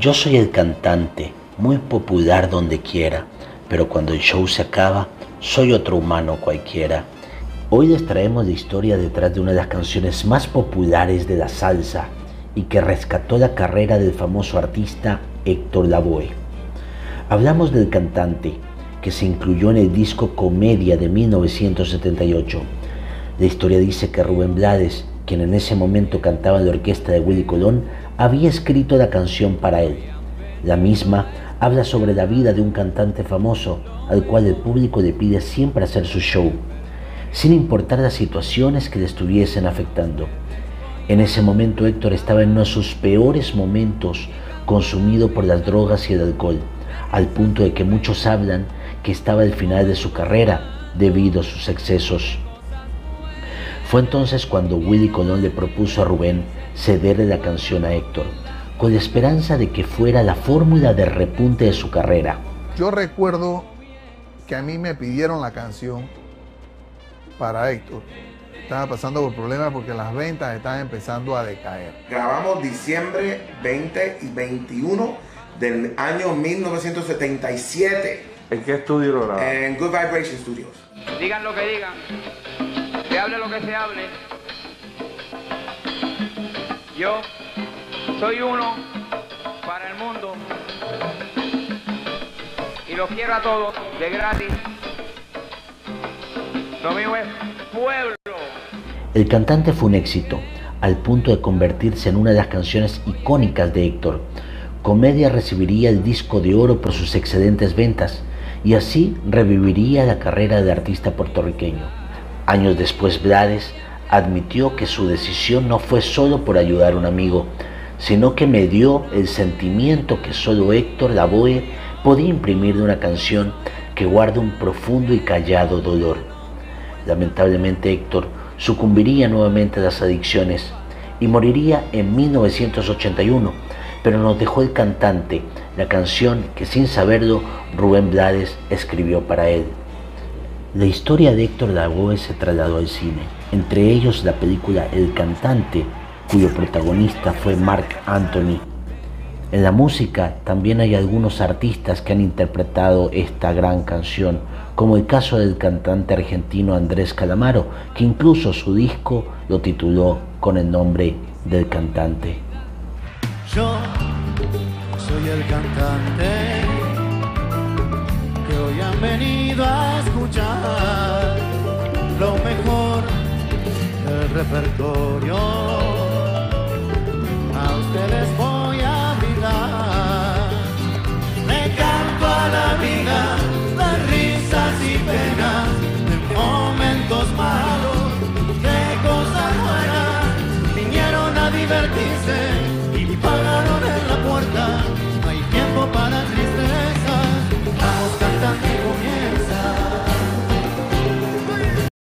Yo soy el cantante, muy popular donde quiera, pero cuando el show se acaba, soy otro humano cualquiera. Hoy les traemos la historia detrás de una de las canciones más populares de la salsa y que rescató la carrera del famoso artista Héctor Lavoe. Hablamos del cantante que se incluyó en el disco Comedia de 1978. La historia dice que Rubén Blades, quien en ese momento cantaba en la orquesta de Willy Colón, había escrito la canción para él. La misma habla sobre la vida de un cantante famoso al cual el público le pide siempre hacer su show, sin importar las situaciones que le estuviesen afectando. En ese momento Héctor estaba en uno de sus peores momentos, consumido por las drogas y el alcohol, al punto de que muchos hablan que estaba al final de su carrera debido a sus excesos. Fue entonces cuando Willy Colón le propuso a Rubén cederle la canción a Héctor, con la esperanza de que fuera la fórmula de repunte de su carrera. Yo recuerdo que a mí me pidieron la canción para Héctor estaba pasando por problemas porque las ventas estaban empezando a decaer. Grabamos diciembre 20 y 21 del año 1977. ¿En qué estudio lo grabaron? En Good Vibration Studios. Digan lo que digan, se hable lo que se hable. Yo soy uno para el mundo y los quiero a todos de gratis. Lo es pueblo. El cantante fue un éxito, al punto de convertirse en una de las canciones icónicas de Héctor. Comedia recibiría el disco de oro por sus excelentes ventas y así reviviría la carrera de artista puertorriqueño. Años después, Blades admitió que su decisión no fue solo por ayudar a un amigo, sino que me dio el sentimiento que solo Héctor Lavoe podía imprimir de una canción que guarda un profundo y callado dolor. Lamentablemente Héctor sucumbiría nuevamente a las adicciones y moriría en 1981, pero nos dejó el cantante, la canción que sin saberlo Rubén Blades escribió para él. La historia de Héctor Lavoe se trasladó al cine, entre ellos la película El cantante, cuyo protagonista fue Mark Anthony. En la música también hay algunos artistas que han interpretado esta gran canción, como el caso del cantante argentino Andrés Calamaro, que incluso su disco lo tituló con el nombre del cantante. Yo soy el cantante que hoy han venido escuchar lo mejor del repertorio.